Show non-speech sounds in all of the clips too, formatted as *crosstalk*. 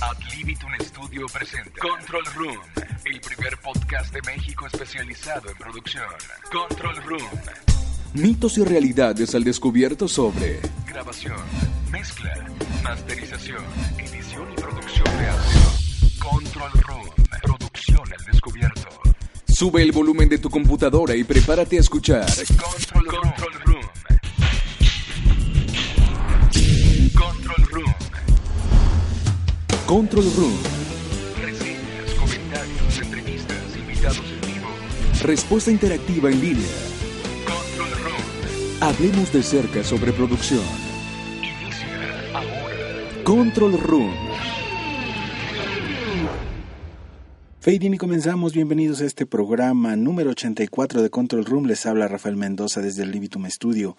Ad Libitum Studio presenta Control Room, el primer podcast de México especializado en producción. Control Room. Mitos y realidades al descubierto sobre Grabación, mezcla, masterización, edición y producción de audio. Control Room, producción al descubierto. Sube el volumen de tu computadora y prepárate a escuchar Control Room. Control Room. Control Room. Reseñas, comentarios, entrevistas, invitados en vivo. Respuesta interactiva en línea. Control Room. Hablemos de cerca sobre producción. Inicia ahora. Control Room. Fading y comenzamos. Bienvenidos a este programa número 84 de Control Room. Les habla Rafael Mendoza desde el Libitum Studio.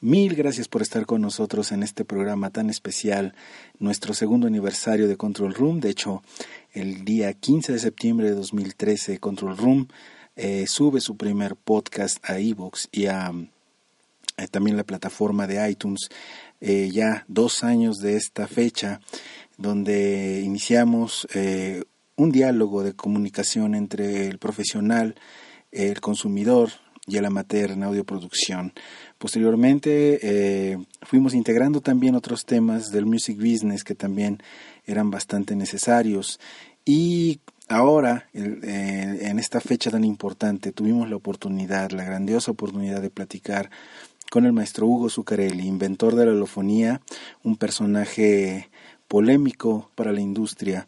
Mil gracias por estar con nosotros en este programa tan especial, nuestro segundo aniversario de Control Room. De hecho, el día 15 de septiembre de 2013, Control Room eh, sube su primer podcast a Evox y a eh, también la plataforma de iTunes. Eh, ya dos años de esta fecha, donde iniciamos eh, un diálogo de comunicación entre el profesional, el consumidor y el amateur en audioproducción. Posteriormente eh, fuimos integrando también otros temas del music business que también eran bastante necesarios. Y ahora eh, en esta fecha tan importante tuvimos la oportunidad, la grandiosa oportunidad de platicar con el maestro Hugo Zuccarelli, inventor de la holofonía, un personaje polémico para la industria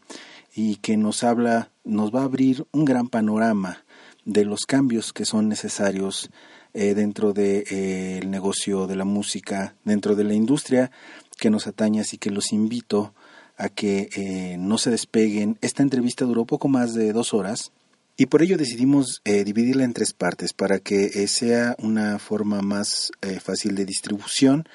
y que nos habla, nos va a abrir un gran panorama de los cambios que son necesarios eh, dentro del de, eh, negocio de la música, dentro de la industria que nos atañe, así que los invito a que eh, no se despeguen. Esta entrevista duró poco más de dos horas y por ello decidimos eh, dividirla en tres partes para que sea una forma más fácil de distribución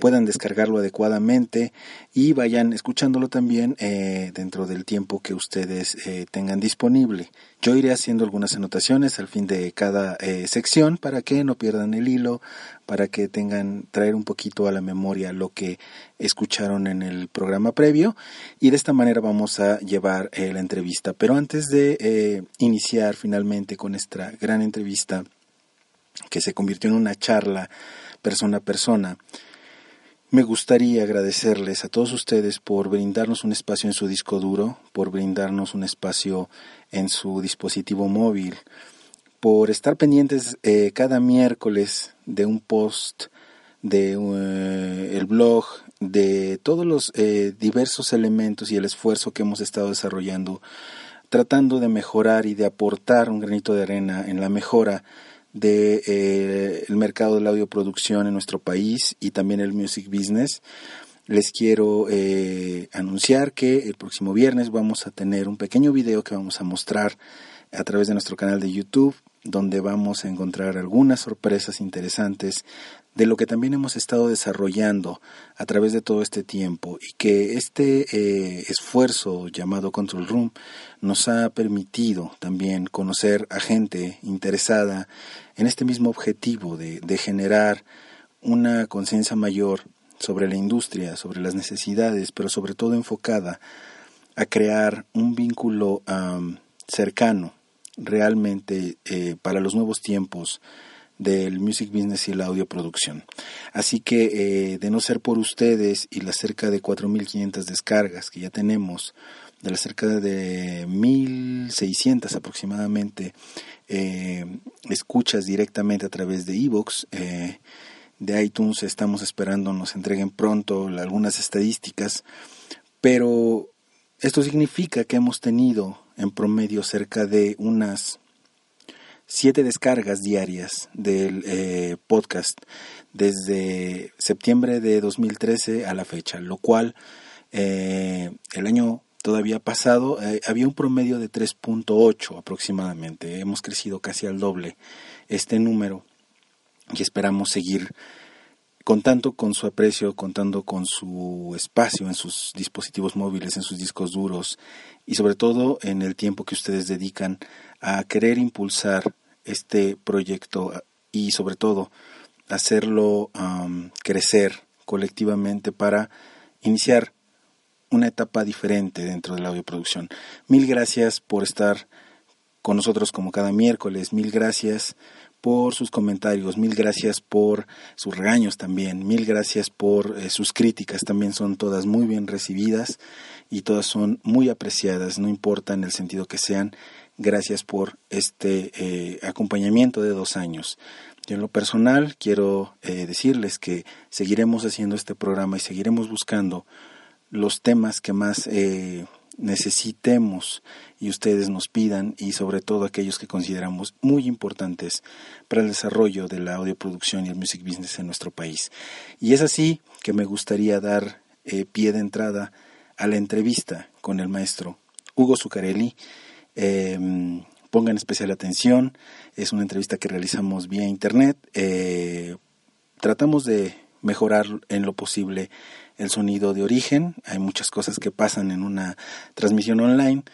puedan descargarlo adecuadamente y vayan escuchándolo también eh, dentro del tiempo que ustedes eh, tengan disponible. Yo iré haciendo algunas anotaciones al fin de cada eh, sección para que no pierdan el hilo, para que tengan traer un poquito a la memoria lo que escucharon en el programa previo y de esta manera vamos a llevar la entrevista. Pero antes de iniciar finalmente con esta gran entrevista que se convirtió en una charla persona a persona, me gustaría agradecerles a todos ustedes por brindarnos un espacio en su disco duro, por brindarnos un espacio en su dispositivo móvil, por estar pendientes eh, cada miércoles de un post de uh, el blog, de todos los eh, diversos elementos y el esfuerzo que hemos estado desarrollando, tratando de mejorar y de aportar un granito de arena en la mejora de eh, mercado de la audioproducción en nuestro país y también el music business. Les quiero eh, anunciar que el próximo viernes vamos a tener un pequeño video que vamos a mostrar a través de nuestro canal de YouTube, donde vamos a encontrar algunas sorpresas interesantes de lo que también hemos estado desarrollando a través de todo este tiempo y que este eh, esfuerzo llamado Control Room nos ha permitido también conocer a gente interesada en este mismo objetivo de, generar una conciencia mayor sobre la industria, sobre las necesidades, pero sobre todo enfocada a crear un vínculo cercano realmente eh, para los nuevos tiempos del music business y la audioproducción. Así que eh, de no ser por ustedes y las cerca de 4.500 descargas que ya tenemos, de las cerca de 1.600 aproximadamente eh, escuchas directamente a través de Evox, eh, de iTunes estamos esperando nos entreguen pronto algunas estadísticas, pero esto significa que hemos tenido en promedio cerca de unas siete descargas diarias del eh, podcast desde septiembre de 2013 a la fecha, lo cual eh, el año todavía pasado eh, había un promedio de 3.8 aproximadamente. Hemos crecido casi al doble este número y esperamos seguir contando con su aprecio, contando con su espacio en sus dispositivos móviles, en sus discos duros y sobre todo en el tiempo que ustedes dedican a querer impulsar este proyecto y sobre todo hacerlo um, crecer colectivamente para iniciar una etapa diferente dentro de la audioproducción. Mil gracias por estar con nosotros como cada miércoles. Mil gracias por sus comentarios, mil gracias por sus regaños también, mil gracias por eh, sus críticas, también son todas muy bien recibidas y todas son muy apreciadas, no importa en el sentido que sean, gracias por este eh, acompañamiento de dos años. Yo en lo personal quiero eh, decirles que seguiremos haciendo este programa y seguiremos buscando los temas que más necesitemos y ustedes nos pidan y sobre todo aquellos que consideramos muy importantes para el desarrollo de la audioproducción y el music business en nuestro país. Y es así que me gustaría dar eh, pie de entrada a la entrevista con el maestro Hugo Zuccarelli. Em, pongan especial atención, es una entrevista que realizamos vía internet. Eh, tratamos de mejorar en lo posible el sonido de origen. Hay muchas cosas que pasan en una transmisión online,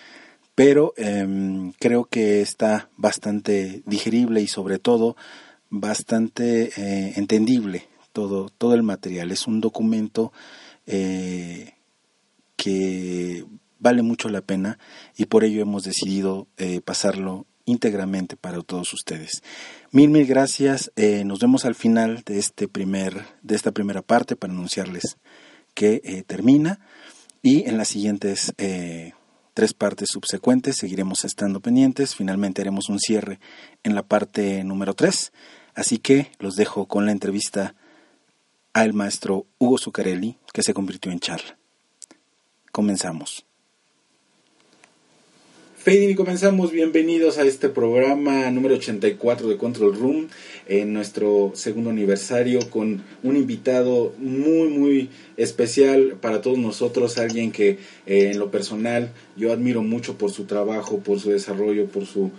pero em, creo que está bastante digerible y sobre todo bastante eh, entendible todo, todo el material. Es un documento eh, que vale mucho la pena y por ello hemos decidido eh, pasarlo íntegramente para todos ustedes. Mil, mil gracias. nos vemos al final de, este primer, de esta primera parte para anunciarles que eh, termina y en las siguientes eh, tres partes subsecuentes seguiremos estando pendientes. Finalmente haremos un cierre en la parte número tres. Así que los dejo con la entrevista al maestro Hugo Zuccarelli, que se convirtió en charla. Comenzamos. Y comenzamos. Bienvenidos a este programa número 84 de Control Room, en nuestro segundo aniversario, con un invitado muy, muy especial para todos nosotros, alguien que eh, en lo personal yo admiro mucho por su trabajo, por su desarrollo, por su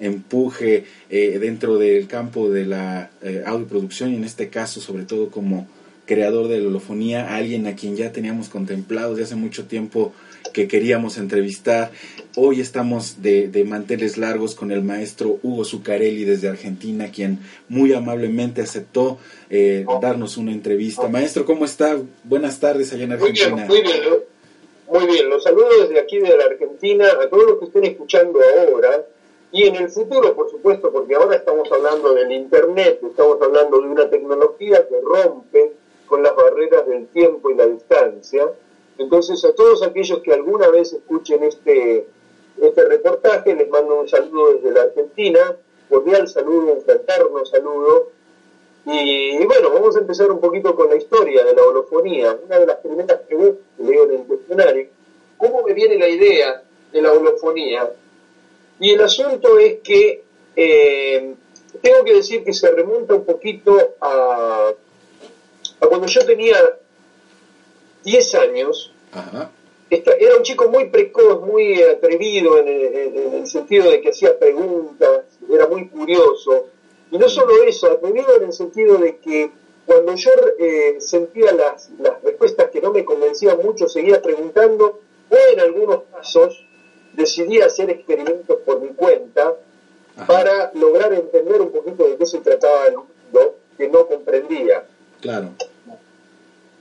empuje eh, dentro del campo de la eh, audioproducción y en este caso sobre todo como creador de la holofonía, alguien a quien ya teníamos contemplado desde hace mucho tiempo que queríamos entrevistar. Hoy estamos de, de, manteles largos con el maestro Hugo Zuccarelli desde Argentina, quien muy amablemente aceptó eh, darnos una entrevista. Maestro, ¿cómo está? Buenas tardes allá en Argentina. Muy bien, muy bien. Muy bien, los saludo desde aquí de la Argentina a todos los que estén escuchando ahora y en el futuro, por supuesto, porque ahora estamos hablando del Internet, estamos hablando de una tecnología que rompe con las barreras del tiempo y la distancia entonces, a todos aquellos que alguna vez escuchen este, este reportaje, les mando un saludo desde la Argentina, cordial saludo, un fraterno saludo. Y, bueno, vamos a empezar un poquito con la historia de la holofonía. Una de las primeras preguntas que leo en el cuestionario, ¿cómo me viene la idea de la holofonía? Y el asunto es que eh, tengo que decir que se remonta un poquito a, a cuando yo tenía 10 años, era un chico muy precoz, muy atrevido en el, sentido de que hacía preguntas, era muy curioso. Y no solo eso, atrevido en el sentido de que cuando yo eh, sentía las, respuestas que no me convencían mucho, seguía preguntando, o en algunos casos decidí hacer experimentos por mi cuenta para lograr entender un poquito de qué se trataba el mundo que no comprendía. Claro.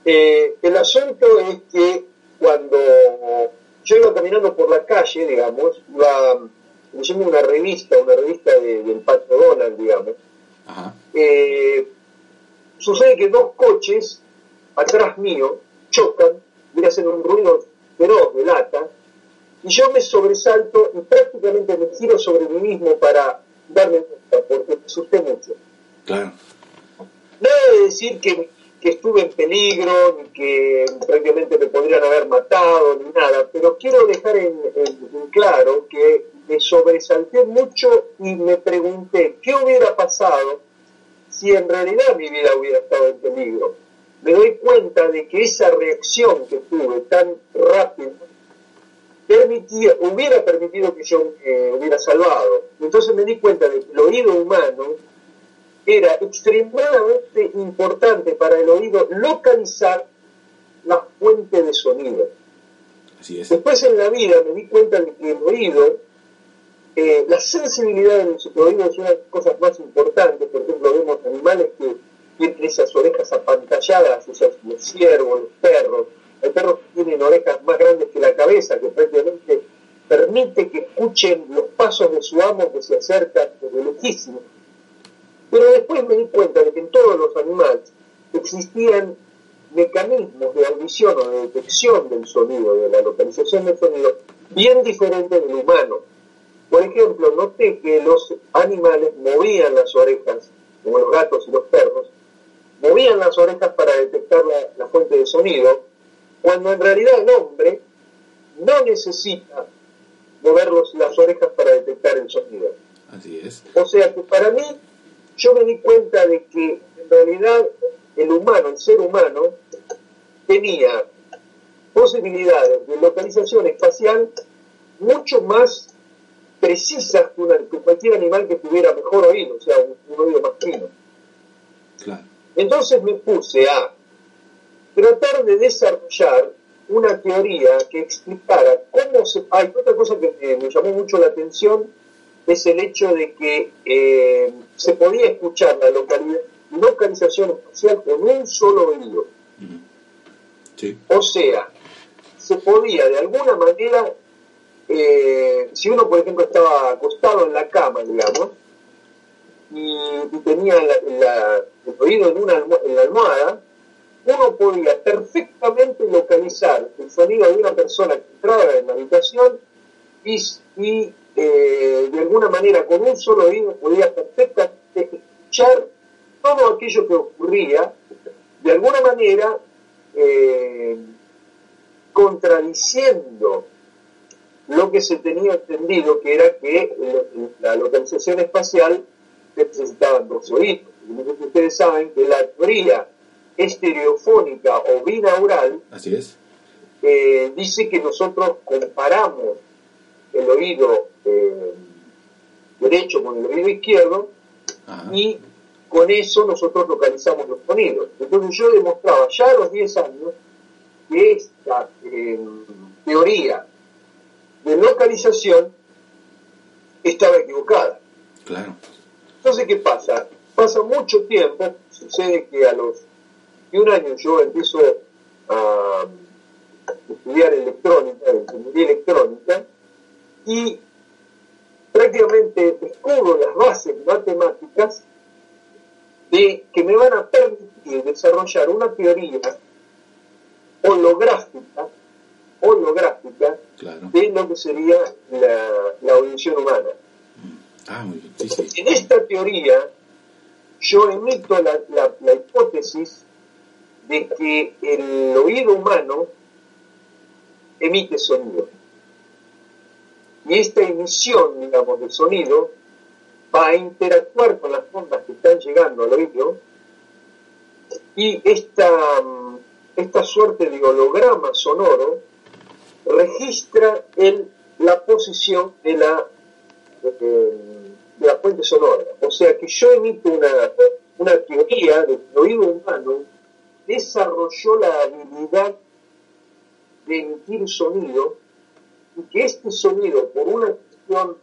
Eh, el asunto es que cuando yo iba caminando por la calle, digamos, iba leyendo una revista, una revista del Pato Donald, digamos, eh, sucede que dos coches atrás mío chocan, a hacer un ruido feroz de lata, y yo me sobresalto y prácticamente me giro sobre mí mismo para darme cuenta, porque me asusté mucho. Claro. Nada de decir que que estuve en peligro, ni que prácticamente me podrían haber matado, ni nada, pero quiero dejar en, claro que me sobresalté mucho y me pregunté qué hubiera pasado si en realidad mi vida hubiera estado en peligro. Me doy cuenta de que esa reacción que tuve tan rápida permitía, hubiera permitido que yo me hubiera salvado. Entonces me di cuenta de que el oído humano era extremadamente importante para el oído localizar la fuente de sonido. Después en la vida me di cuenta de que el oído, eh, la sensibilidad del oído es una de las cosas más importantes. Por ejemplo, vemos animales que tienen esas orejas apantalladas, esos, los ciervos, los perros, hay perros que tienen orejas más grandes que la cabeza, que prácticamente permite que escuchen los pasos de su amo que se acerca desde lejísimo. Pero después me di cuenta de que en todos los animales existían mecanismos de audición o de detección del sonido, de la localización del sonido, bien diferentes del humano. Por ejemplo, noté que los animales movían las orejas, como los gatos y los perros, movían las orejas para detectar la, fuente de sonido, cuando en realidad el hombre no necesita mover las orejas para detectar el sonido. Así es. O sea que para mí, yo me di cuenta de que en realidad el humano, el ser humano, tenía posibilidades de localización espacial mucho más precisas que, cualquier animal que tuviera mejor oído, o sea, un, oído más fino. Entonces me puse a tratar de desarrollar una teoría que explicara cómo se... Hay otra cosa que me llamó mucho la atención, es el hecho de que eh, se podía escuchar la localización espacial con un solo oído. O sea, se podía de alguna manera, eh, si uno por ejemplo estaba acostado en la cama, digamos, y, tenía el oído en, una en la almohada, uno podía perfectamente localizar el sonido de una persona que entraba en la habitación y, eh, de alguna manera con un solo oído podía perfectamente escuchar todo aquello que ocurría, de alguna manera eh, contradiciendo lo que se tenía entendido, que era que la localización espacial necesitaban dos oídos. Ustedes saben que la teoría estereofónica o binaural Así es. Eh, dice que nosotros comparamos el oído eh, derecho con el oído izquierdo y con eso nosotros localizamos los sonidos. Entonces yo demostraba ya a los 10 años que esta eh, teoría de localización estaba equivocada. Claro. Entonces, ¿qué pasa? Pasa mucho tiempo, sucede que a los un año yo empiezo a estudiar electrónica, ingeniería electrónica, y prácticamente descubro las bases matemáticas de, que me van a permitir desarrollar una teoría holográfica, holográfica de lo que sería la, audición humana. Ah, en esta teoría yo emito la, la hipótesis de que el oído humano emite sonido. Y esta emisión, digamos, de sonido va a interactuar con las ondas que están llegando al oído y esta, esta suerte de holograma sonoro registra el, la posición de la, de, la fuente sonora. O sea que yo emito una, una teoría del oído humano desarrolló la habilidad de emitir sonido y que este sonido, por una cuestión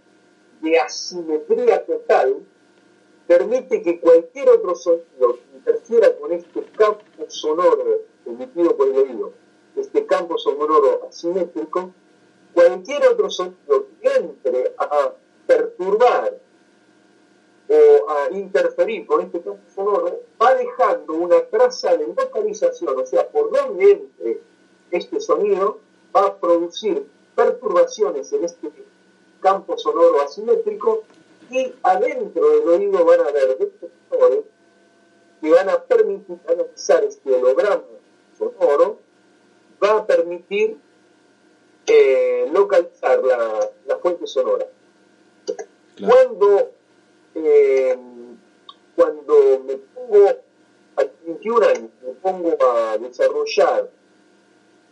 de asimetría total, permite que cualquier otro sonido que interfiera con este campo sonoro emitido por el oído, este campo sonoro asimétrico, cualquier otro sonido que entre a perturbar o a interferir con este campo sonoro, va dejando una traza de localización, o sea, por donde entre este sonido, va a producir perturbaciones en este campo sonoro asimétrico y adentro del oído van a haber detectores que van a permitir analizar este holograma sonoro, va a permitir eh, localizar la, la, fuente sonora. Cuando eh, cuando me pongo a 21 años, me pongo a desarrollar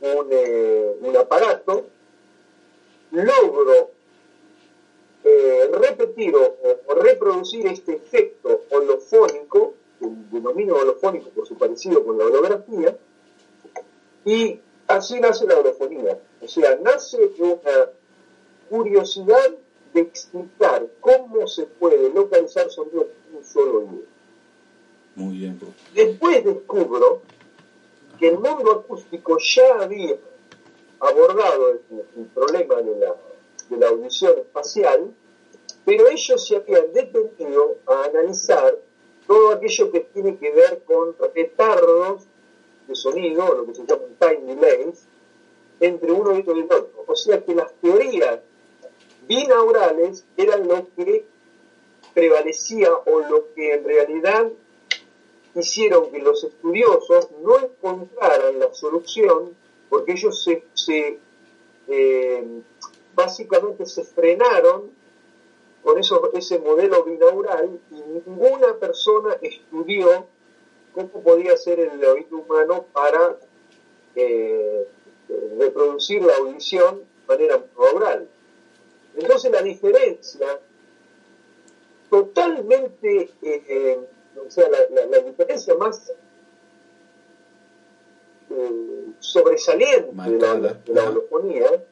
un, eh, un aparato, logro eh, repetir o, reproducir este efecto holofónico, que denomino holofónico por su parecido con la holografía, y así nace la holofonía. O sea, nace una curiosidad de explicar cómo se puede localizar sonido en un solo oído. Muy bien. Después descubro que el mundo acústico ya había abordado el, problema de la, de la audición espacial, pero ellos se habían detenido a analizar todo aquello que tiene que ver con retardos de sonido, lo que se llaman time delays, entre uno y otro. O sea que las teorías binaurales eran lo que prevalecía o lo que en realidad hicieron que los estudiosos no encontraran la solución porque ellos se, eh, básicamente se frenaron con eso, ese modelo binaural y ninguna persona estudió cómo podía ser el oído humano para eh, reproducir la audición de manera oral. Entonces la diferencia totalmente, eh, eh, o sea, la, diferencia más sobresaliente de la, de la holofonía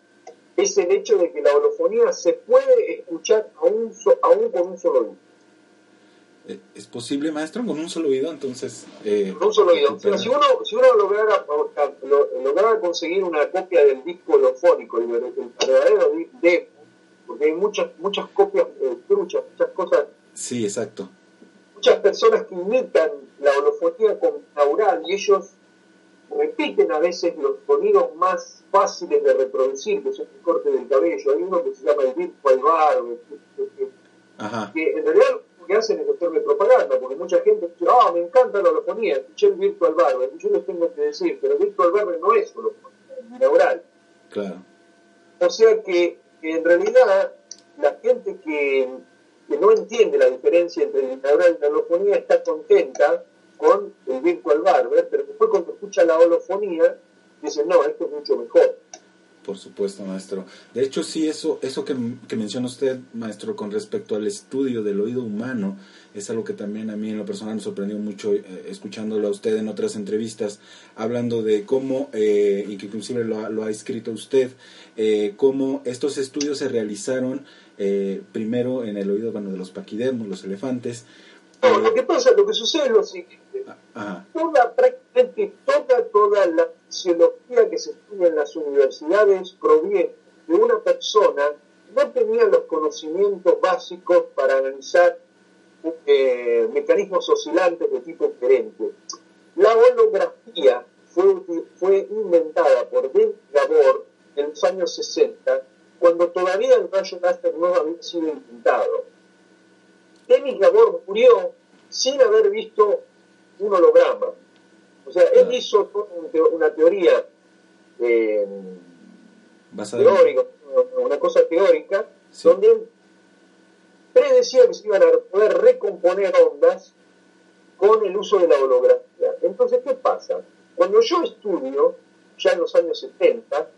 es el hecho de que la holofonía se puede escuchar aún, aún con un solo oído. Eh, ¿Es posible, maestro, con un solo oído? Entonces. Eh, con un solo oído. si uno, si uno lograra, lograra, conseguir una copia del disco holofónico, el, verdadero disco, porque hay muchas, muchas copias eh, truchas, muchas cosas. Sí, exacto. Muchas personas que imitan la holofonía con aural y ellos repiten a veces los sonidos más fáciles de reproducir, que son el corte del cabello. Hay uno que se llama el virtual barber, que, en realidad lo que hacen es hacerle propaganda, porque mucha gente dice, ah, me encanta la holofonía, escuché el virtual barber, y yo les tengo que decir, pero el virtual barber no es holofonía, es binaural. Claro. O sea que, en realidad la gente que, que no entiende la diferencia entre el binaural y la holofonía está contenta con el virtual barber, pero después cuando escucha la holofonía, dice, no, esto es mucho mejor. Por supuesto, maestro. De hecho, sí, eso, eso que, menciona usted, maestro, con respecto al estudio del oído humano, es algo que también a mí en lo personal me sorprendió mucho eh, escuchándolo a usted en otras entrevistas, hablando de cómo, eh, y que inclusive lo ha, lo ha escrito usted, eh, cómo estos estudios se realizaron primero en el oído bueno, de los paquidermos, los elefantes. lo que pasa, lo que sucede es lo siguiente Toda, prácticamente toda, toda la fisiología que se estudia en las universidades proviene de una persona que no tenía los conocimientos básicos para analizar eh, mecanismos oscilantes de tipo diferente. La holografía fue, fue inventada por David Gabor en los años 60, cuando todavía el rayo láser no había sido inventado. Denis Gabor murió sin haber visto un holograma. O sea, él hizo una teoría eh, teórica, una cosa teórica, donde él predecía que se iban a poder recomponer ondas con el uso de la holografía. Entonces, ¿qué pasa? Cuando yo estudio, ya en los años 70,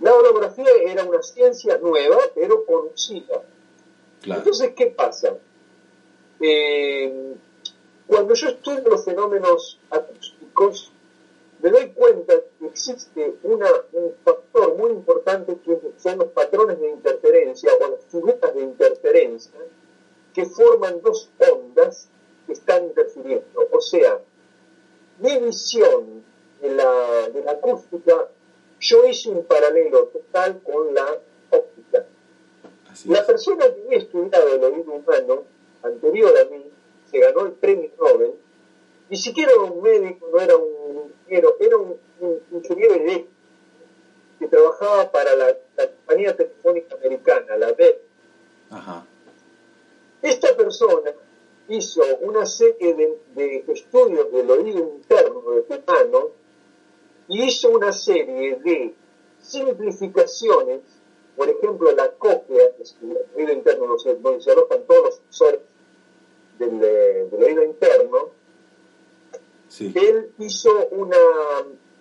la holografía era una ciencia nueva, pero conocida. Entonces, ¿qué pasa? Eh, cuando yo estudio los fenómenos acústicos, me doy cuenta que existe una, un factor muy importante que son los patrones de interferencia o las figuras de interferencia que forman dos ondas que están interfiriendo. O sea, mi visión de la, de la acústica, yo hice un paralelo total con la óptica. la persona que había estudiado el oído humano anterior a mí que ganó el premio Nobel, ni siquiera era un médico, no era un ingeniero, era un, ingeniero eléctrico que trabajaba para la, compañía telefónica americana, la B. Esta persona hizo una serie de, estudios del oído interno de humano y hizo una serie de simplificaciones, por ejemplo, la cóclea, que es el oído interno donde se alojan todos los sensores del, oído interno, él hizo una...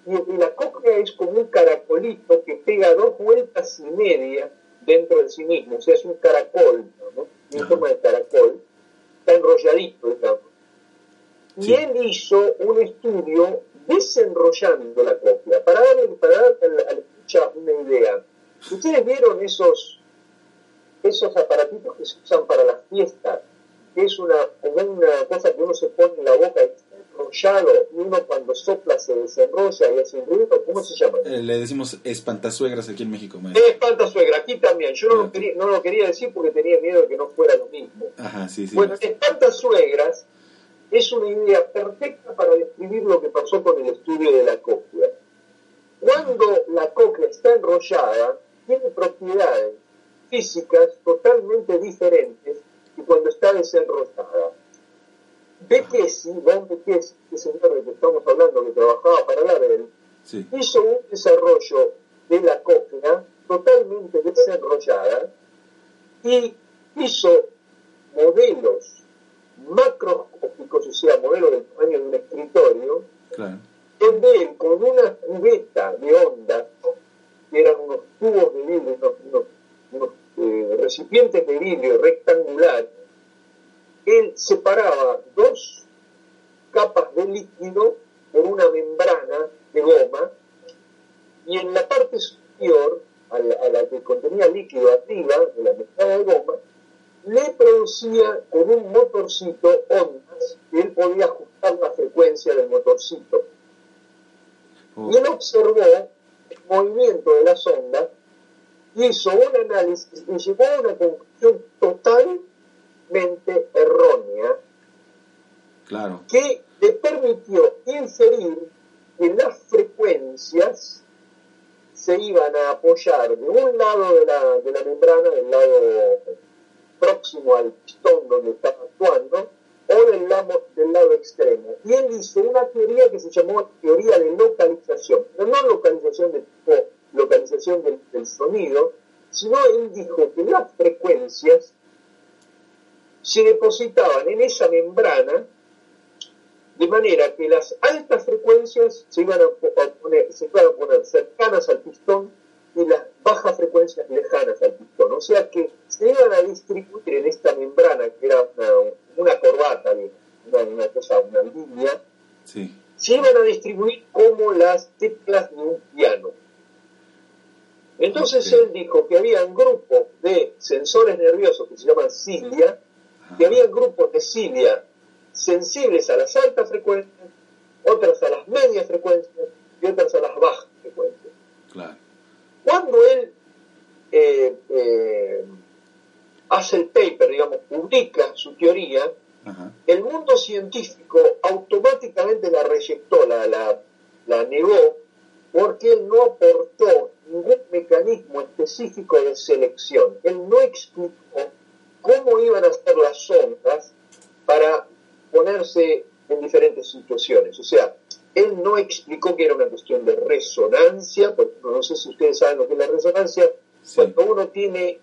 Y, la cóclea es como un caracolito que pega dos vueltas y media dentro de sí mismo, o sea, es un caracol, ¿no? en forma de caracol, está enrolladito, digamos. Y él hizo un estudio desenrollando la cóclea, para darle, para darle a la escucha una idea. Ustedes vieron esos, esos aparatitos que se usan para las fiestas, que es una, como una cosa que uno se pone en la boca enrollado y uno cuando sopla se desenrolla y hace un ruido, ¿cómo se llama? Eh, le decimos espantasuegras aquí en México. Espantasuegra, aquí también. Yo no, lo quería, no lo quería decir porque tenía miedo de que no fuera lo mismo. Ajá, sí, sí, bueno, espantasuegras es una idea perfecta para describir lo que pasó con el estudio de la cóclea. Cuando la cóclea está enrollada, tiene propiedades físicas totalmente diferentes que cuando está desenrollada. Bekesi, Von Bekesi, que señor del que estamos hablando, que trabajaba para la BEL, hizo un desarrollo de la cóclea totalmente desenrollada y hizo modelos macroscópicos, o sea, modelos del tamaño de un escritorio, donde él con una cubeta de onda, que eran unos tubos de vidrio, unos, eh, recipientes de vidrio rectangular, él separaba dos capas de líquido por una membrana de goma y en la parte superior, a la, que contenía líquido arriba de la membrana de goma, le producía con un motorcito ondas que él podía ajustar la frecuencia del motorcito. Y él observó el movimiento de las ondas, hizo un análisis y llegó a una conclusión total errónea claro. que le permitió inferir que las frecuencias se iban a apoyar de un lado de la, de la membrana, del lado próximo al pistón donde estaba actuando, o del lado, del lado extremo. Y él hizo una teoría que se llamó teoría de localización, pero no localización de tipo localización del, del sonido, sino él dijo que las frecuencias se depositaban en esa membrana de manera que las altas frecuencias se iban a, poner, se iban a poner cercanas al pistón y las bajas frecuencias lejanas al pistón. O sea que se iban a distribuir en esta membrana, que era una, corbata, una, una, cosa, una línea, se iban a distribuir como las teclas de un piano. Entonces él dijo que había un grupo de sensores nerviosos que se llaman cilia, que había grupos de cilia sensibles a las altas frecuencias, otras a las medias frecuencias y otras a las bajas frecuencias. Cuando él eh, eh, hace el paper, digamos, publica su teoría, el mundo científico automáticamente la reyectó, la, la, la negó, porque él no aportó ningún mecanismo específico de selección. Él no explicó cómo iban a ser las ondas para ponerse en diferentes situaciones. O sea, él no explicó que era una cuestión de resonancia, porque no sé si ustedes saben lo que es la resonancia, cuando uno tiene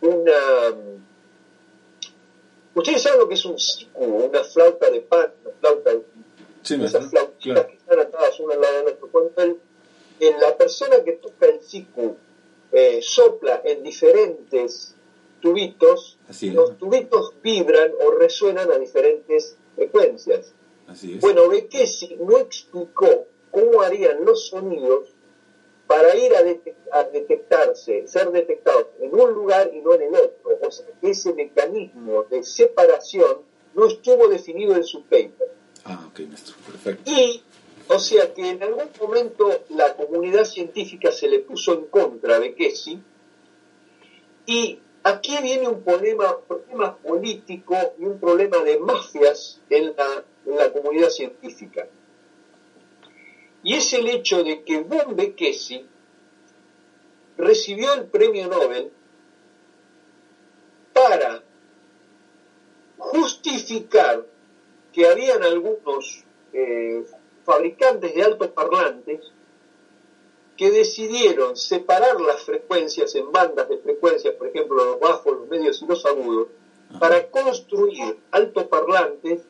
una... Ustedes saben lo que es un siku, una flauta de pan, una flauta de... Sí, esas flautitas que están atadas una al lado de otro. Cuando el, la persona que toca el siku eh, sopla en diferentes tubitos, los tubitos vibran o resuenan a diferentes frecuencias. Bueno, Bekesi no explicó cómo harían los sonidos para ir a, detectarse, ser detectados en un lugar y no en el otro. O sea, ese mecanismo de separación no estuvo definido en su paper. Ah, ok, maestro, perfecto. Y, o sea que en algún momento la comunidad científica se le puso en contra de Kessi y Aquí viene un problema, político y un problema de mafias en la, comunidad científica. Y es el hecho de que Von Bekesi recibió el premio Nobel para justificar que habían algunos eh, fabricantes de altoparlantes que decidieron separar las frecuencias en bandas de frecuencias, por ejemplo los bajos, los medios y los agudos, para construir altoparlantes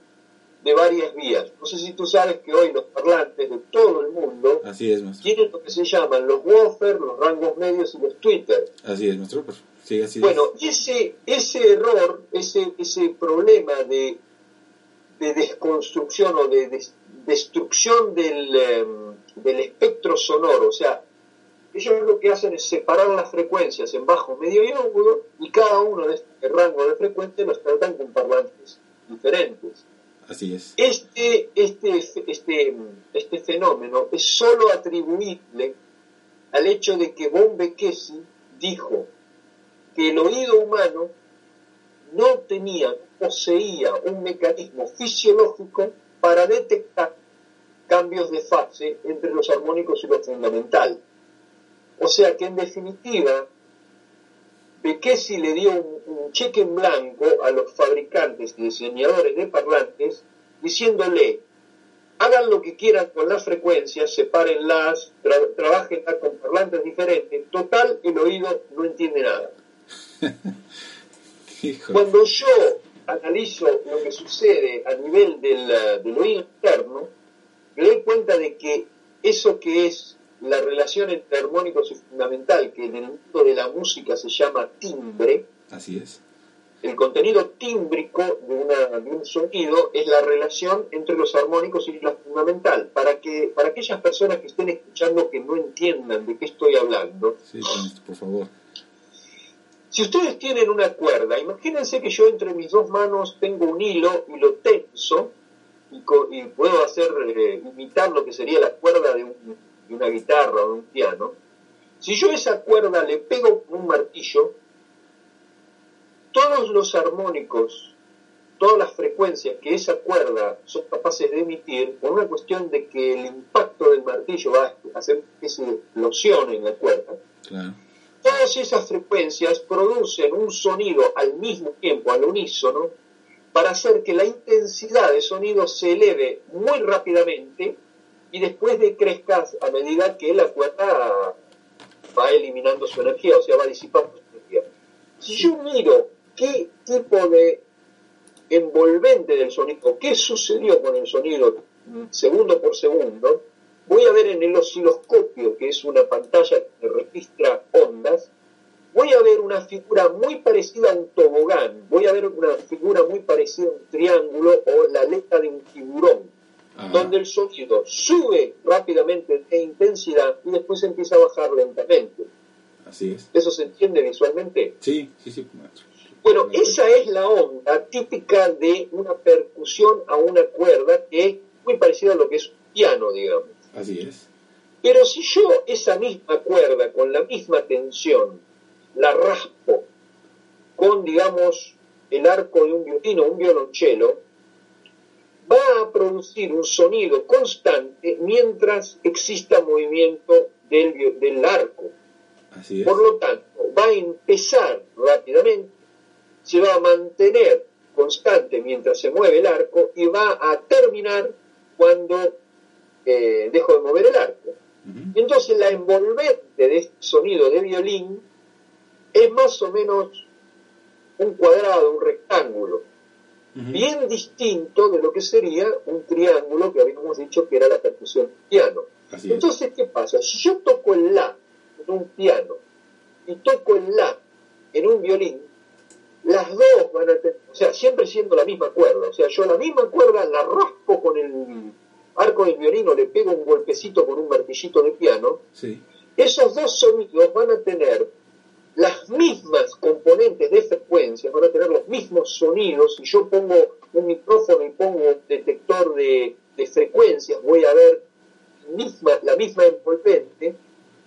de varias vías. No sé si tú sabes que hoy los parlantes de todo el mundo así es, tienen lo que se llaman los woofer, los rangos medios y los tweeters. Así es, maestro. Pues, sí, así bueno, ese, ese error, ese, ese problema de, de desconstrucción o de, destrucción del... Em, del espectro sonoro, o sea, ellos lo que hacen es separar las frecuencias en bajo, medio y agudo, y cada uno de este rango de frecuencias los tratan con parlantes diferentes. Así es. Este, este, este, este fenómeno es solo atribuible al hecho de que von Bekesi dijo que el oído humano no tenía, poseía un mecanismo fisiológico para detectar cambios de fase entre los armónicos y lo fundamental. O sea que en definitiva, Bekesi le dio un, cheque en blanco a los fabricantes y diseñadores de parlantes diciéndole, hagan lo que quieran con las frecuencias, sepárenlas, trabajen con parlantes diferentes, total el oído no entiende nada. *laughs* Cuando yo analizo lo que sucede a nivel del, del oído interno, me doy cuenta de que eso que es la relación entre armónicos y fundamental, que en el mundo de la música se llama timbre, así es. El contenido tímbrico de, una, de un sonido es la relación entre los armónicos y lo fundamental. Para que para aquellas personas que estén escuchando que no entiendan de qué estoy hablando, sí, por favor. Si ustedes tienen una cuerda, imagínense que yo entre mis dos manos tengo un hilo y lo tenso y, puedo hacer eh, imitar lo que sería la cuerda de, una guitarra o de un piano. Si yo esa cuerda le pego un martillo, todos los armónicos, todas las frecuencias que esa cuerda son capaces de emitir, por una cuestión de que el impacto del martillo va a hacer que se explosione en la cuerda, todas esas frecuencias producen un sonido al mismo tiempo, al unísono, para hacer que la intensidad de sonido se eleve muy rápidamente y después decrezca a medida que la cuerda va eliminando su energía, o sea, va disipando su energía. Si yo miro qué tipo de envolvente del sonido, qué sucedió con el sonido segundo por segundo, voy a ver en el osciloscopio, que es una pantalla que registra ondas, voy a ver una figura muy parecida a un tobogán, voy a ver una figura muy parecida a un triángulo o la aleta de un tiburón, donde el sonido sube rápidamente de intensidad y después empieza a bajar lentamente. Así es. ¿Eso se entiende visualmente? Sí, sí, sí. Bueno, esa es la onda típica de una percusión a una cuerda que es muy parecida a lo que es piano, digamos. Así es. Pero si yo esa misma cuerda con la misma tensión la raspo con, digamos, el arco de un violino, un violonchelo, va a producir un sonido constante mientras exista movimiento del, del arco. Así es. Por lo tanto, va a empezar rápidamente se va a mantener constante mientras se mueve el arco y va a terminar cuando eh, dejo de mover el arco. Entonces la envolvente de este sonido de violín es más o menos un cuadrado, un rectángulo, bien distinto de lo que sería un triángulo que habíamos dicho que era la percusión piano. Entonces, ¿qué pasa? Si yo toco el La en un piano y toco el La en un violín, las dos van a tener, o sea, siempre siendo la misma cuerda, o sea, yo la misma cuerda la raspo con el arco del violino, le pego un golpecito con un martillito de piano, esos dos sonidos van a tener las mismas componentes de frecuencia, van a tener los mismos sonidos, si yo pongo un micrófono y pongo un detector de, frecuencias, voy a ver misma, la misma envolvente,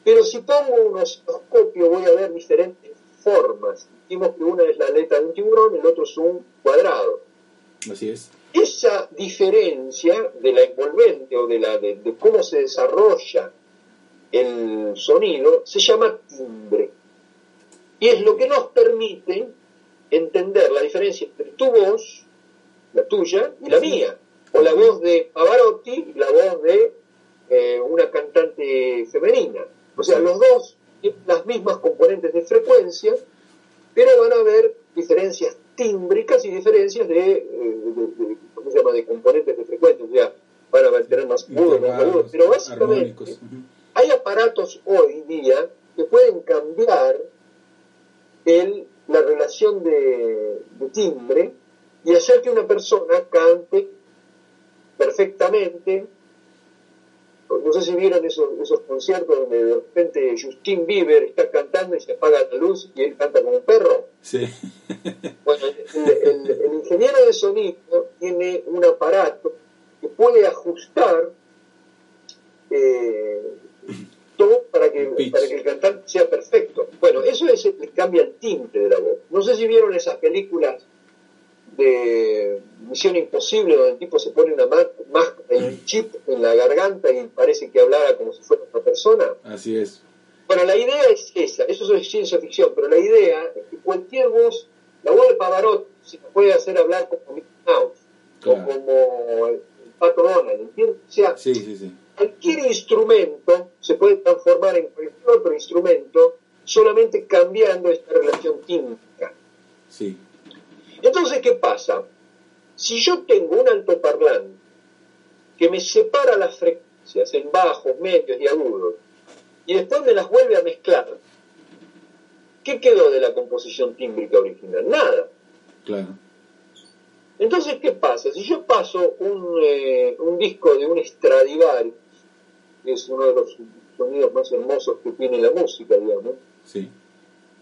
pero si pongo un osciloscopio voy a ver diferentes formas. Dijimos que una es la aleta de un tiburón, el otro es un cuadrado. Así es. Esa diferencia de la envolvente o de, la, de, cómo se desarrolla el sonido se llama timbre. Y es lo que nos permite entender la diferencia entre tu voz, la tuya, y la mía. O la voz de Pavarotti y la voz de eh, una cantante femenina. O sea, los dos las mismas componentes de frecuencia, pero van a haber diferencias tímbricas y diferencias de, eh, ¿cómo se llama?, de componentes de frecuencia, o sea, van a tener más agudos, más agudos, pero básicamente hay aparatos hoy día que pueden cambiar el, la relación de, de timbre y hacer que una persona cante perfectamente no sé si vieron esos, esos conciertos donde de repente Justin Bieber está cantando y se apaga la luz y él canta como un perro. Sí. Bueno, el, el- el ingeniero de sonido tiene un aparato que puede ajustar eh, todo para que, para que el cantante sea perfecto. Bueno, eso es que cambia el timbre de la voz. No sé si vieron esas películas de Misión Imposible donde el tipo se pone una máscara y un chip en la garganta y parece que hablara como si fuera otra persona. Así es. Bueno, la idea es esa, eso es ciencia ficción, pero la idea es que cualquier voz, la voz de Pavarotti se puede hacer hablar como Mickey Mouse Claro. o como el Pato Donald, ¿entiendes? O sea, Sí, sí, sí. cualquier instrumento se puede transformar en cualquier otro instrumento solamente cambiando esta relación tímbrica. Sí. Entonces, ¿qué pasa? Si yo tengo un altoparlante que me separa las frecuencias en bajos, medios y agudos, y después me las vuelve a mezclar, ¿qué quedó de la composición tímbrica original? Nada. Claro. Entonces, ¿qué pasa? Si yo paso un, eh, un disco de un Stradivarius, que es uno de los sonidos más hermosos que tiene la música, digamos, Sí.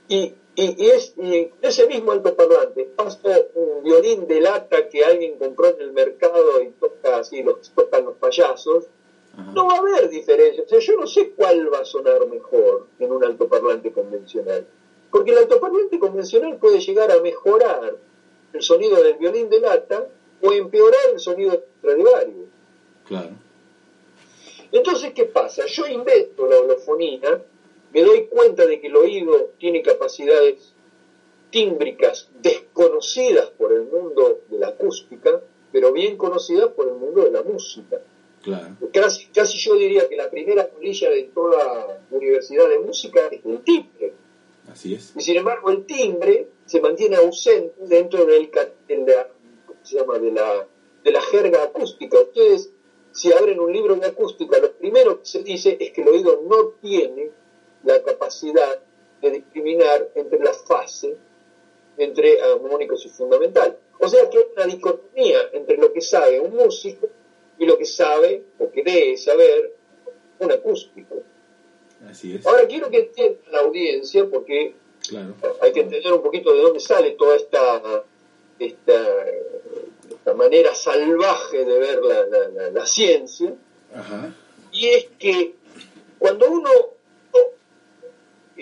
y, y, y es, y en ese mismo altoparlante paso un violín de lata que alguien compró en el mercado y toca así, los tocan los payasos, Ajá. no va a haber diferencia. O sea, yo no sé cuál va a sonar mejor en un altoparlante convencional. Porque el altoparlante convencional puede llegar a mejorar el sonido del violín de lata o empeorar el sonido Stradivarius. Claro. Entonces, ¿qué pasa? Yo invento la holofonía, me doy cuenta de que el oído tiene capacidades tímbricas desconocidas por el mundo de la acústica, pero bien conocidas por el mundo de la música. Claro. Casi, casi yo diría que la primera colilla de toda universidad de música es el timbre. Así es. Y sin embargo, el timbre se mantiene ausente dentro del, de la, ¿cómo se llama? De, la, de la jerga acústica. Ustedes, si abren un libro de acústica, lo primero que se dice es que el oído no tiene la capacidad de discriminar entre la fase entre armónicos y fundamental. O sea que hay una dicotomía entre lo que sabe un músico y lo que sabe o que debe saber un acústico. Así es. Ahora quiero que entienda la audiencia, porque Claro. hay que entender un poquito de dónde sale toda esta, esta, esta manera salvaje de ver la, la- la- la ciencia, Ajá. y es que cuando uno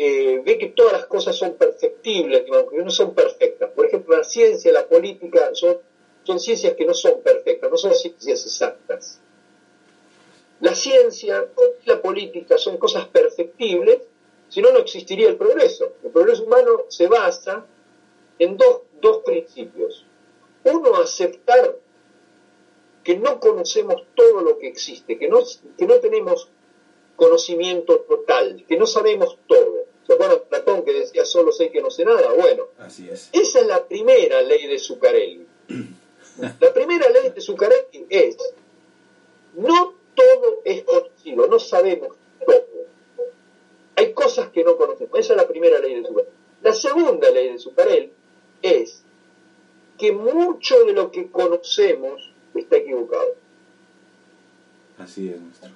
eh, ve que todas las cosas son perfectibles, que no son perfectas, por ejemplo, la ciencia, la política, son, son ciencias que no son perfectas, no son ciencias exactas. La ciencia y la política son cosas perfectibles, si no, no existiría el progreso. El progreso humano se basa en dos, dos principios. Uno, aceptar que no conocemos todo lo que existe, que no, que no tenemos conocimiento total, que no sabemos todo. ¿Se acuerdan de Platón que decía solo sé que no sé nada? Bueno, Así es. esa es la primera ley de Zuccarelli. La primera ley de Zuccarelli es, no todo es conocido, no sabemos todo. Hay cosas que no conocemos. Esa es la primera ley de Zuccarelli. La segunda ley de Zuccarelli es que mucho de lo que conocemos está equivocado. Así es, maestro.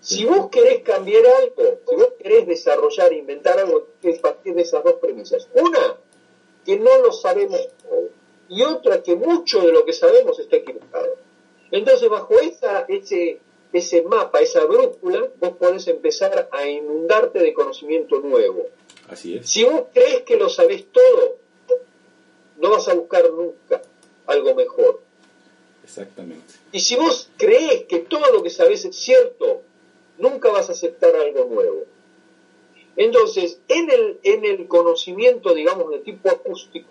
Si vos querés cambiar algo, si vos querés desarrollar, inventar algo, es partir de esas dos premisas. Una, que no lo sabemos. Y otra, que mucho de lo que sabemos está equivocado. Entonces, bajo esa, ese, ese mapa, esa brújula, vos podés empezar a inundarte de conocimiento nuevo. Así es. Si vos crees que lo sabés todo, no vas a buscar nunca algo mejor. Exactamente. Y si vos crees que todo lo que sabés es cierto, nunca vas a aceptar algo nuevo. Entonces, en el, en el conocimiento, digamos, de tipo acústico,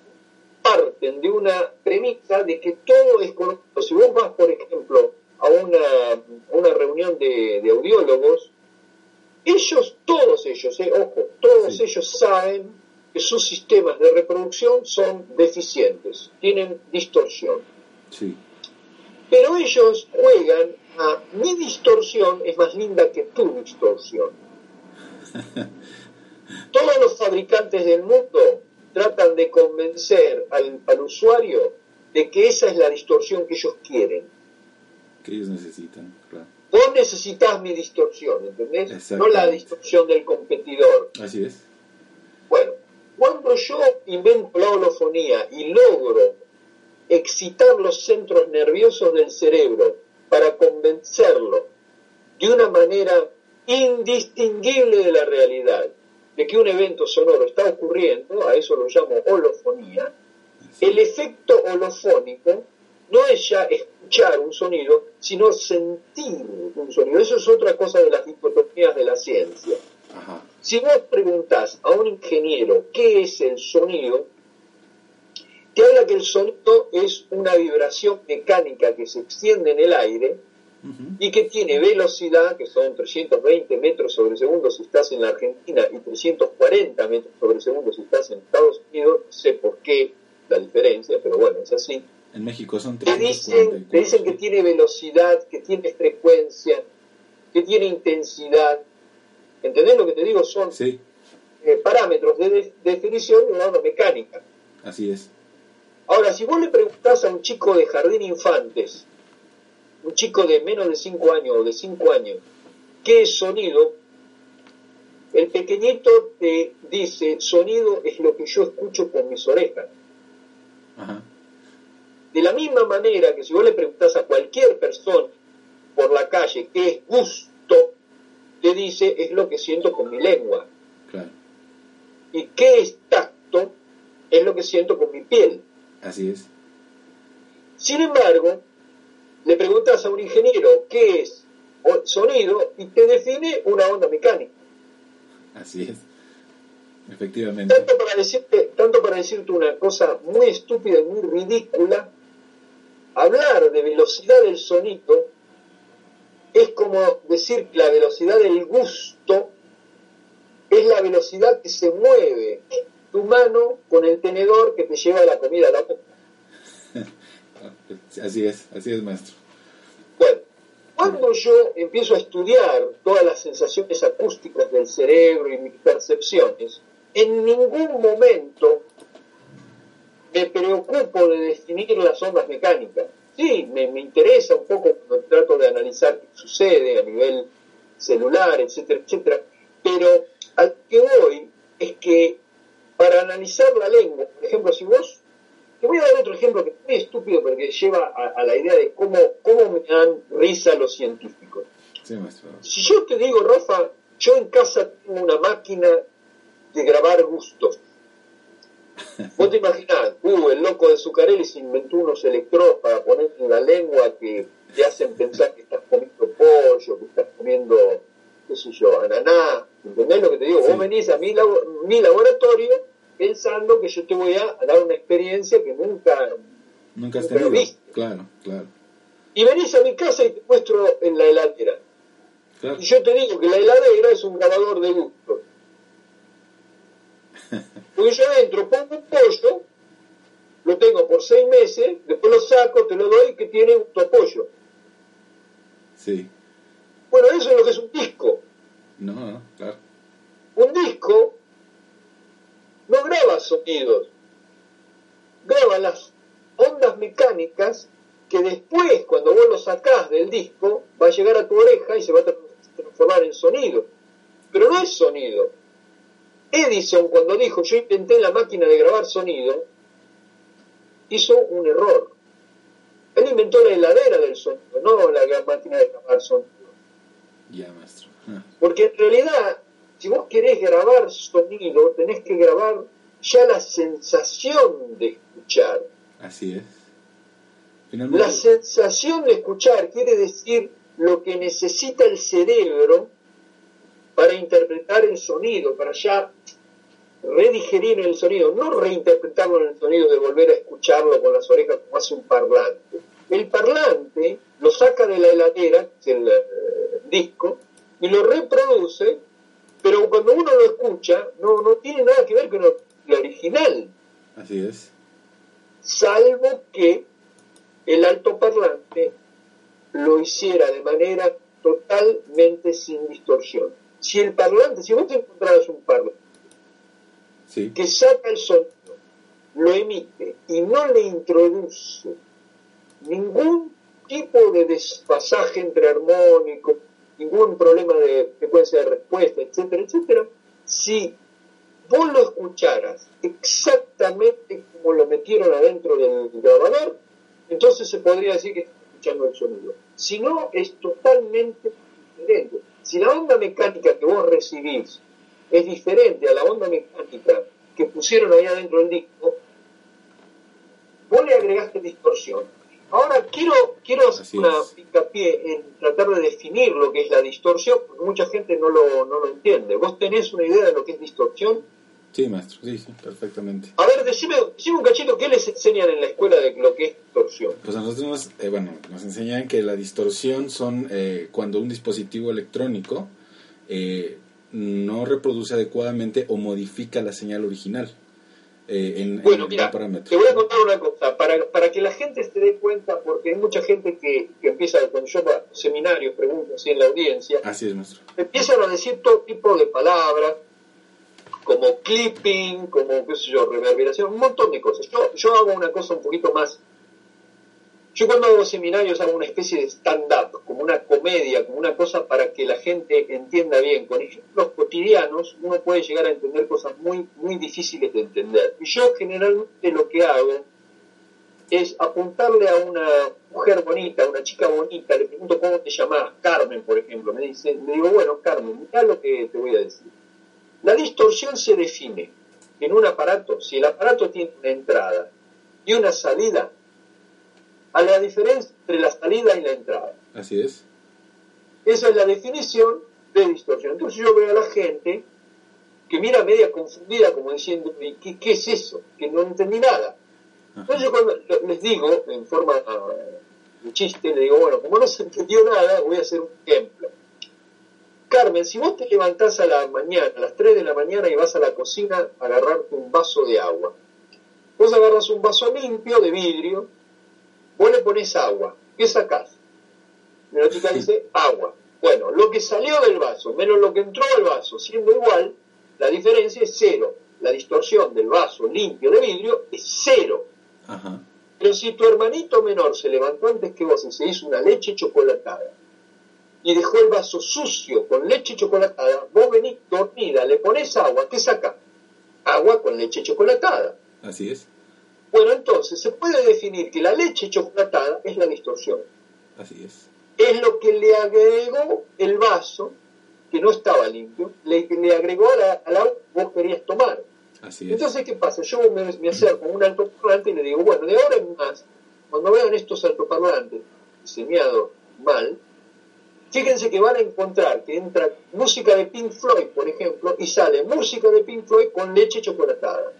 parten de una premisa de que todo es conocido. Si vos vas, por ejemplo, a una, una reunión de, de audiólogos, ellos, todos ellos, eh, ojo, todos Sí. ellos saben que sus sistemas de reproducción son deficientes, tienen distorsión Sí. Pero ellos juegan a mi distorsión es más linda que tu distorsión. *laughs* Todos los fabricantes del mundo tratan de convencer al, al usuario de que esa es la distorsión que ellos quieren. Que ellos necesitan, claro. Vos necesitas mi distorsión, ¿entendés? No la distorsión del competidor. Así es. Bueno, cuando yo invento la holofonía y logro excitar los centros nerviosos del cerebro para convencerlo de una manera indistinguible de la realidad, de que un evento sonoro está ocurriendo, a eso lo llamo holofonía, el efecto holofónico no es ya escuchar un sonido, sino sentir un sonido. Eso es otra cosa de las dicotomías de la ciencia. Ajá. Si vos preguntás a un ingeniero qué es el sonido, te habla que el sonido es una vibración mecánica que se extiende en el aire y que tiene velocidad, que son 320 metros sobre segundo si estás en la Argentina y 340 metros sobre segundo si estás en Estados Unidos, no sé por qué la diferencia, pero bueno, es así. En México son Te dicen, te dicen que 344. tiene velocidad, que tiene frecuencia, que tiene intensidad. ¿Entendés lo que te digo? Son Sí, eh, parámetros de de- definición de una onda mecánica. así es. Ahora, si vos le preguntás a un chico de jardín infantes, un chico de menos de 5 años o de 5 años, ¿qué es sonido? El pequeñito te dice, sonido es lo que yo escucho con mis orejas. Ajá. De la misma manera que si vos le preguntás a cualquier persona por la calle qué es gusto, te dice es lo que siento con mi lengua. Claro. Y qué es tacto es lo que siento con mi piel. Así es. Sin embargo, le preguntas a un ingeniero qué es sonido y te define una onda mecánica. Así es. Efectivamente. Tanto para decirte, tanto para decirte una cosa muy estúpida y muy ridícula, hablar de velocidad del sonido es como decir que la velocidad del gusto es la velocidad que se mueve tu mano con el tenedor que te lleva la comida a la boca. *laughs* Así es, así es, maestro. Bueno, cuando yo empiezo a estudiar todas las sensaciones acústicas del cerebro y mis percepciones, en ningún momento me preocupo de definir las ondas mecánicas. Sí, me, me interesa un poco cuando trato de analizar qué sucede a nivel celular, etcétera, etcétera, pero al que voy es que para analizar la lengua, por ejemplo, si vos te voy a dar otro ejemplo que es muy estúpido porque lleva a, a la idea de cómo, cómo me dan risa los científicos. Sí. Si yo te digo, Rafa, yo en casa tengo una máquina de grabar gustos. Vos te imaginás, uh, el loco de Zuccarelli se inventó unos electrodos para poner en la lengua que te hacen pensar que estás comiendo pollo, que estás comiendo, qué sé yo, ananá. ¿Entendés lo que te digo? Sí. Vos venís a mi, labo- mi laboratorio pensando que yo te voy a dar una experiencia que nunca... Nunca has Pero tenido. viste. Claro, claro. Y venís a mi casa y te muestro en la heladera. Claro. Y yo te digo que la heladera es un grabador de gustos. *laughs* Porque yo adentro pongo un pollo, lo tengo por seis meses, después lo saco, te lo doy, que tiene gusto pollo. Sí. Bueno, eso es lo que es un disco. No, no, claro. Un disco no graba sonidos, graba las ondas mecánicas que después, cuando vos lo sacás del disco, va a llegar a tu oreja y se va a tra- transformar en sonido. Pero no es sonido. Edison, cuando dijo yo inventé la máquina de grabar sonido, hizo un error. Él inventó la heladera del sonido, no la máquina de grabar sonido. Ya, maestro. Porque en realidad, si vos querés grabar sonido, tenés que grabar ya la sensación de escuchar. Así es. Finalmente. La sensación de escuchar quiere decir lo que necesita el cerebro para interpretar el sonido, para ya redigerir el sonido, no reinterpretarlo en el sonido de volver a escucharlo con las orejas como hace un parlante. El parlante lo saca de la heladera, que es el eh, disco, y lo reproduce, pero cuando uno lo escucha, no, no tiene nada que ver con lo- el original Así es. salvo que el altoparlante lo hiciera de manera totalmente sin distorsión. Si el parlante, si vos te encontraras un parlante Sí. que saca el sonido, lo emite y no le introduce ningún tipo de desfasaje entre armónicos, ningún problema de frecuencia de respuesta, etcétera, etcétera, si vos lo escucharas exactamente como lo metieron adentro del grabador, entonces se podría decir que está escuchando el sonido. Si no, es totalmente diferente. Si la onda mecánica que vos recibís es diferente a la onda mecánica que pusieron ahí adentro del disco, vos le agregaste distorsión. Ahora quiero, quiero hacer una hincapié en tratar de definir lo que es la distorsión, porque mucha gente no lo, no lo entiende. ¿Vos tenés una idea de lo que es distorsión? Sí, maestro, sí, sí, perfectamente. A ver, decime, decime un cachito, ¿qué les enseñan en la escuela de lo que es distorsión? Pues a nosotros nos, eh, bueno, nos enseñan que la distorsión son eh, cuando un dispositivo electrónico eh, no reproduce adecuadamente o modifica la señal original. En, bueno, mira, te voy a contar una cosa, para, para que la gente se dé cuenta, porque hay mucha gente que, que empieza, cuando yo a seminarios, pregunto así en la audiencia, así es, maestro. empiezan a decir todo tipo de palabras, como clipping, como, qué sé yo, reverberación, un montón de cosas. Yo, yo hago una cosa un poquito más... Yo cuando hago seminarios hago una especie de stand-up, como una comedia, como una cosa para que la gente entienda bien. Con ejemplos cotidianos uno puede llegar a entender cosas muy, muy difíciles de entender. Y yo generalmente lo que hago es apuntarle a una mujer bonita, a una chica bonita, le pregunto cómo te llamas, Carmen, por ejemplo. Me dice, le digo, bueno, Carmen, mira lo que te voy a decir. La distorsión se define en un aparato, si el aparato tiene una entrada y una salida, a la diferencia entre la salida y la entrada. Así es. Esa es la definición de distorsión. Entonces yo veo a la gente que mira media confundida como diciendo, ¿qué, qué es eso? Que no entendí nada. Entonces yo cuando les digo, en forma de chiste, le digo, bueno, como no se entendió nada, voy a hacer un ejemplo. Carmen, si vos te levantás a la mañana, a las 3 de la mañana y vas a la cocina a agarrarte un vaso de agua, vos agarras un vaso limpio de vidrio, vos le pones agua, ¿qué sacás? Notica dice agua. Bueno, lo que salió del vaso menos lo que entró al vaso, siendo igual, la diferencia es cero. La distorsión del vaso limpio de vidrio es cero. Pero si tu hermanito menor se levantó antes que vos y se hizo una leche chocolatada, y dejó el vaso sucio con leche chocolatada, vos venís dormida, le pones agua, ¿qué saca? Agua con leche chocolatada. Así es. Bueno, entonces se puede definir que la leche chocolatada es la distorsión. Así es. Es lo que le agregó el vaso, que no estaba limpio, le, le agregó al agua que vos querías tomar. Así es. Entonces, ¿qué pasa? Yo me, me acerco a un altoparlante y le digo, bueno, de ahora en más, cuando vean estos altoparlantes diseñados mal, Fíjense que van a encontrar que entra música de Pink Floyd, por ejemplo, y sale música de Pink Floyd con leche chocolatada.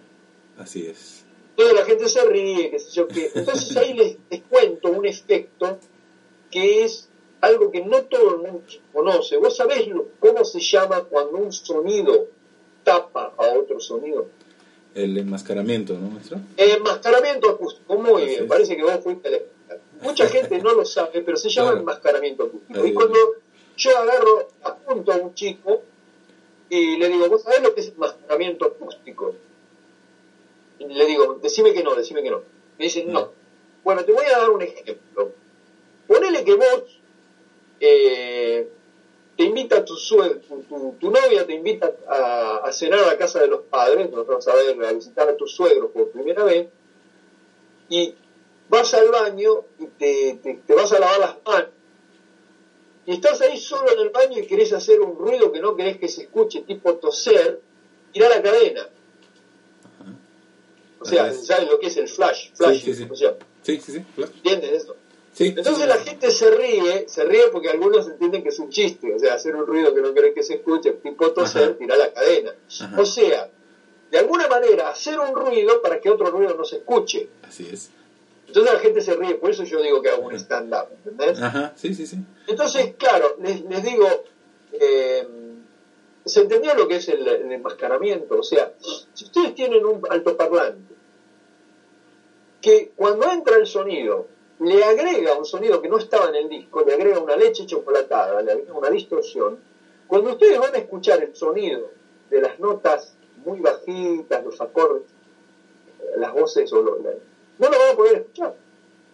Así es. Toda la gente se ríe, qué sé yo qué. Entonces ahí les, les cuento un efecto que es algo que no todo el mundo conoce. ¿Vos sabés cómo se llama cuando un sonido tapa a otro sonido? El enmascaramiento, ¿no, maestro? El enmascaramiento acústico. Muy bien, parece que vos fuiste el Mucha *laughs* gente no lo sabe, pero se llama enmascaramiento acústico. Y cuando yo agarro, apunto a un chico y le digo, ¿vos sabés lo que es enmascaramiento acústico? Le digo, decime que no, decime que no. Me dicen, no. Bueno, te voy a dar un ejemplo. Ponele que vos eh, te invita tu, tu, tu, novia, te invita a, cenar a la casa de los padres, nos vamos a ver, a visitar a tus suegros por primera vez, y vas al baño y te, te, vas a lavar las manos. Y estás ahí solo en el baño y querés hacer un ruido que no querés que se escuche, tipo toser, tira la cadena. O sea, ¿sabes lo que es el flash? Flash, sí, sí, O sea, sí, sí, sí. ¿Entiendes eso? Entonces la gente se ríe, se ríe porque algunos entienden que es un chiste, o sea, hacer un ruido que no querés que se escuche, tipo toser, tira la cadena. O sea, de alguna manera, hacer un ruido para que otro ruido no se escuche. Así es. Entonces la gente se ríe, por eso yo digo que hago un stand-up, ¿entendés? Ajá, sí, sí, sí. Entonces, claro, les, les digo, eh, ¿se entendió lo que es el, el, enmascaramiento? O sea, si ustedes tienen un altoparlante que cuando entra el sonido le agrega un sonido que no estaba en el disco, le agrega una leche chocolatada, le agrega una distorsión, cuando ustedes van a escuchar el sonido de las notas muy bajitas, los acordes, las voces o los, no lo van a poder escuchar.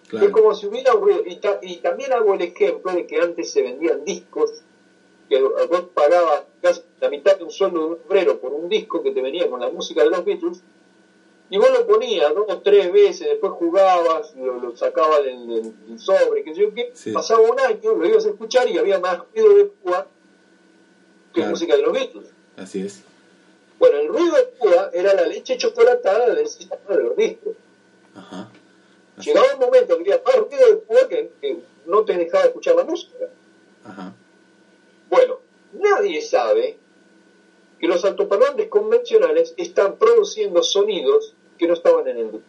Claro. Es como si hubiera un ruido. Y, ta- y también hago el ejemplo de que antes se vendían discos, que vos pagabas casi la mitad de un sueldo de un obrero por un disco que te venía con la música de los Beatles, y vos lo ponías dos o tres veces, después jugabas, lo, lo sacabas del, del- del sobre, sé yo qué, Sí. pasaba un año, lo ibas a escuchar y había más ruido de púa que Claro. música de los Beatles. Así es. Bueno, el ruido de púa era la leche chocolatada del sistema de los discos. Ajá. Así- Llegaba un momento que había más ruido de púa que, que no te dejaba escuchar la música. Ajá. Bueno, nadie sabe los altoparlantes convencionales están produciendo sonidos que no estaban en el disco.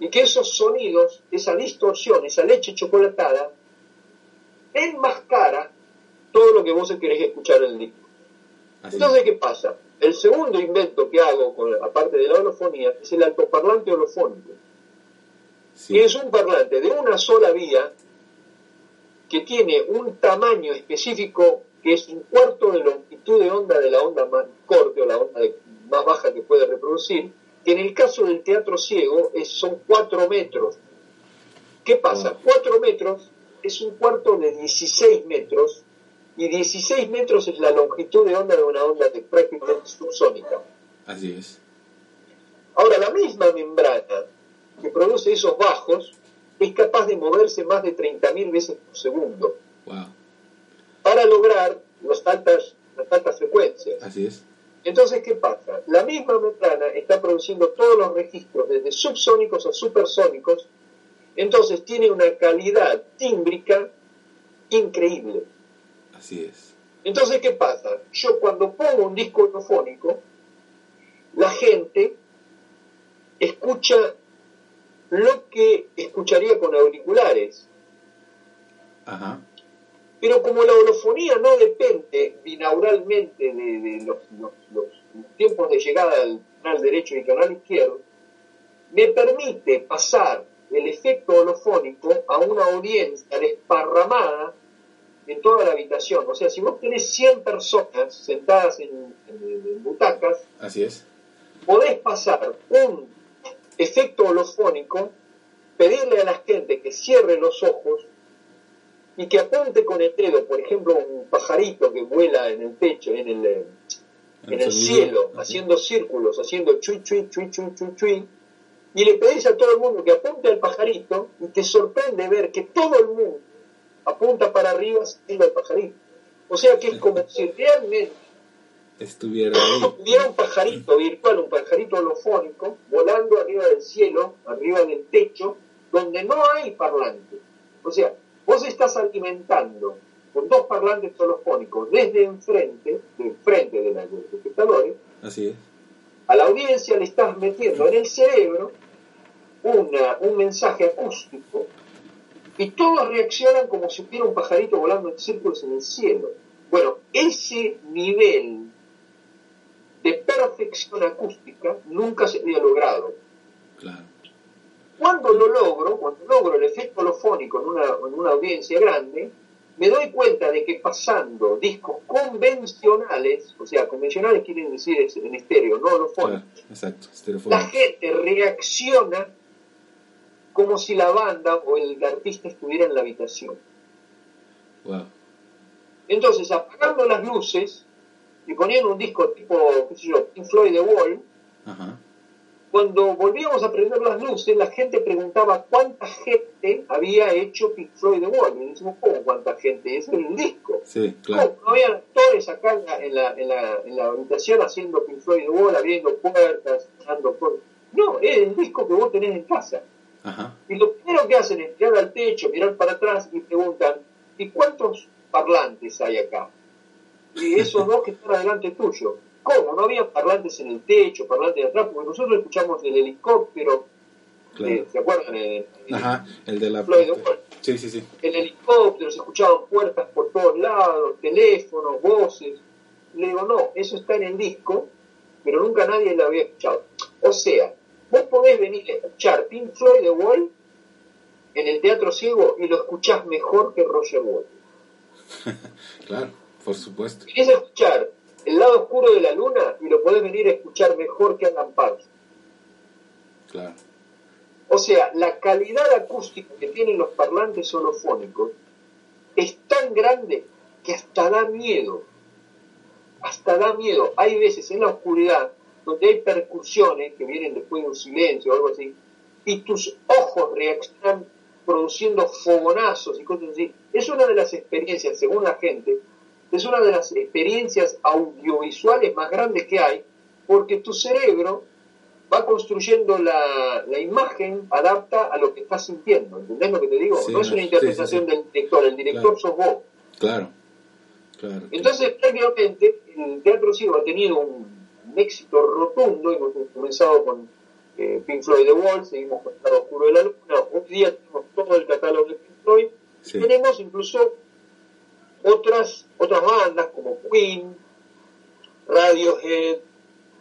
Y que esos sonidos, esa distorsión, esa leche chocolatada, enmascara todo lo que vos querés escuchar en el disco. Así Entonces, ¿qué pasa? El segundo invento que hago, con, aparte de la holofonía, es el altoparlante holofónico. Sí. que es un parlante de una sola vía que tiene un tamaño específico que es un cuarto de longitud de onda de la onda más corta o la onda de- más baja que puede reproducir, que en el caso del teatro ciego es, son 4 metros. ¿Qué pasa? 4 metros es un cuarto de 16 metros y 16 metros es la longitud de onda de una onda de prácticamente subsónica. Así es. Ahora, la misma membrana que produce esos bajos es capaz de moverse más de 30.000 veces por segundo Wow. Para lograr las altas, las altas frecuencias. Así es. Entonces, ¿qué pasa? La misma membrana está produciendo todos los registros, desde subsónicos a supersónicos, entonces tiene una calidad tímbrica increíble. Así es. Entonces, ¿qué pasa? Yo cuando pongo un disco holofónico, la gente escucha lo que escucharía con auriculares. Ajá. Pero como la holofonía no depende binauralmente de, de los, los- los tiempos de llegada al canal derecho y canal izquierdo, me permite pasar el efecto holofónico a una audiencia desparramada en toda la habitación. O sea, si vos tenés 100 personas sentadas en, en- en butacas, Así es. podés pasar un efecto holofónico, pedirle a la gente que cierre los ojos y que apunte con el dedo, por ejemplo, un pajarito que vuela en el techo, en el, eh, en el cielo, haciendo círculos, haciendo chui, chui, chui, chui, chui, chui, y le pedís a todo el mundo que apunte al pajarito y te sorprende ver que todo el mundo apunta para arriba siguiendo al pajarito. O sea que es como *laughs* si realmente Estuviera ahí. hubiera un pajarito virtual, un pajarito holofónico, volando arriba del cielo, arriba del techo, donde no hay parlante. O sea, vos estás alimentando con dos parlantes holofónicos desde enfrente, de enfrente de la- de los espectadores, Así es. a la audiencia le estás metiendo en el cerebro una, un mensaje acústico y todos reaccionan como si hubiera un pajarito volando en círculos en el cielo. Bueno, ese nivel de perfección acústica nunca se había logrado. Claro. Cuando lo logro, cuando logro el efecto holofónico en una, en una audiencia grande, me doy cuenta de que pasando discos convencionales, o sea, convencionales quieren decir en estéreo, no. Exacto. la gente reacciona como si la banda o el artista estuviera en la habitación. Wow. Entonces, apagando las luces y poniendo un disco tipo, qué sé yo, Pink Floyd The Wall, Ajá. Cuando volvíamos a prender las luces, la gente preguntaba cuánta gente había hecho Pink Floyd The Wall. Y decimos, ¿cómo cuánta gente? Es el disco. Sí, claro. No, no había actores acá en la, en, la, en, la, en la habitación haciendo Pink Floyd The Wall, abriendo puertas, dando cosas. No, es el disco que vos tenés en casa. Ajá. Y lo primero que hacen es mirar al techo, mirar para atrás y preguntan, ¿y cuántos parlantes hay acá? Y esos dos que están adelante tuyo. ¿Cómo? ¿No había parlantes en el techo, parlantes de atrás? Porque nosotros escuchamos el helicóptero, Claro. eh, ¿se acuerdan? El, el- Ajá. El de la. Floyd Wall. Sí, sí, sí. el helicóptero, se escuchaban puertas por todos lados, teléfonos, voces. Le digo, no, eso está en el disco, pero nunca nadie lo había escuchado. O sea, vos podés venir a escuchar Pink Floyd The Wall en el teatro ciego y lo escuchás mejor que Roger Waters. *laughs* Claro. Por supuesto. Querés escuchar El lado oscuro de la luna y lo podés venir a escuchar mejor que Alan Parsons. Claro. O sea, la calidad acústica que tienen los parlantes sonofónicos es tan grande que hasta da miedo. Hasta da miedo. Hay veces en la oscuridad donde hay percusiones que vienen después de un silencio o algo así, y tus ojos reaccionan produciendo fogonazos y cosas así. Es una de las experiencias, según la gente, es una de las experiencias audiovisuales más grandes que hay, porque tu cerebro va construyendo la, la imagen, adapta a lo que estás sintiendo. ¿Entendés lo que te digo? no es una interpretación del director, el director sos vos. Claro. claro. Entonces, prácticamente, el Teatro Ciego ha tenido un, éxito rotundo. Hemos comenzado con eh, Pink Floyd The Wall, seguimos con El Oscuro de la Luna. Hoy día tenemos todo el catálogo de Pink Floyd. Tenemos incluso otras, otras bandas como Queen, Radiohead,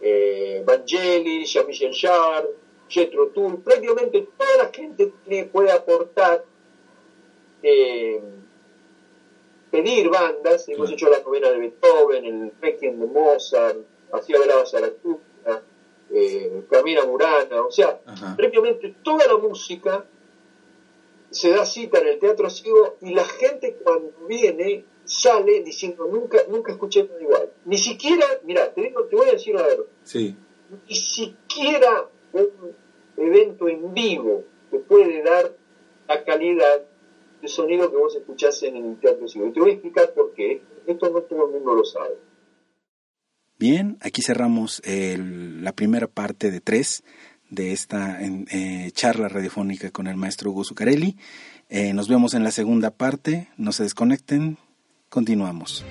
eh, Vangelis, Jean-Michel Jarre, Jethro Tull, prácticamente toda la gente que puede aportar, eh, pedir bandas, hemos hecho la novena de Beethoven, el Requiem de Mozart, así hablaba Zaratustra, eh, Camila Murana, o sea, prácticamente toda la música se da cita en el Teatro Ciego y la gente cuando viene sale diciendo nunca nunca escuché nada igual. Ni siquiera, mira, te, te voy a decir a ver, sí. ni siquiera un evento en vivo te puede dar la calidad de sonido que vos escuchás en el Teatro Ciego. Y te voy a explicar por qué. Esto no todo el mundo lo sabe. Bien, aquí cerramos el, la primera parte de tres de esta eh, charla radiofónica con el maestro Hugo Zucarelli. Eh, nos vemos en la segunda parte, no se desconecten, continuamos.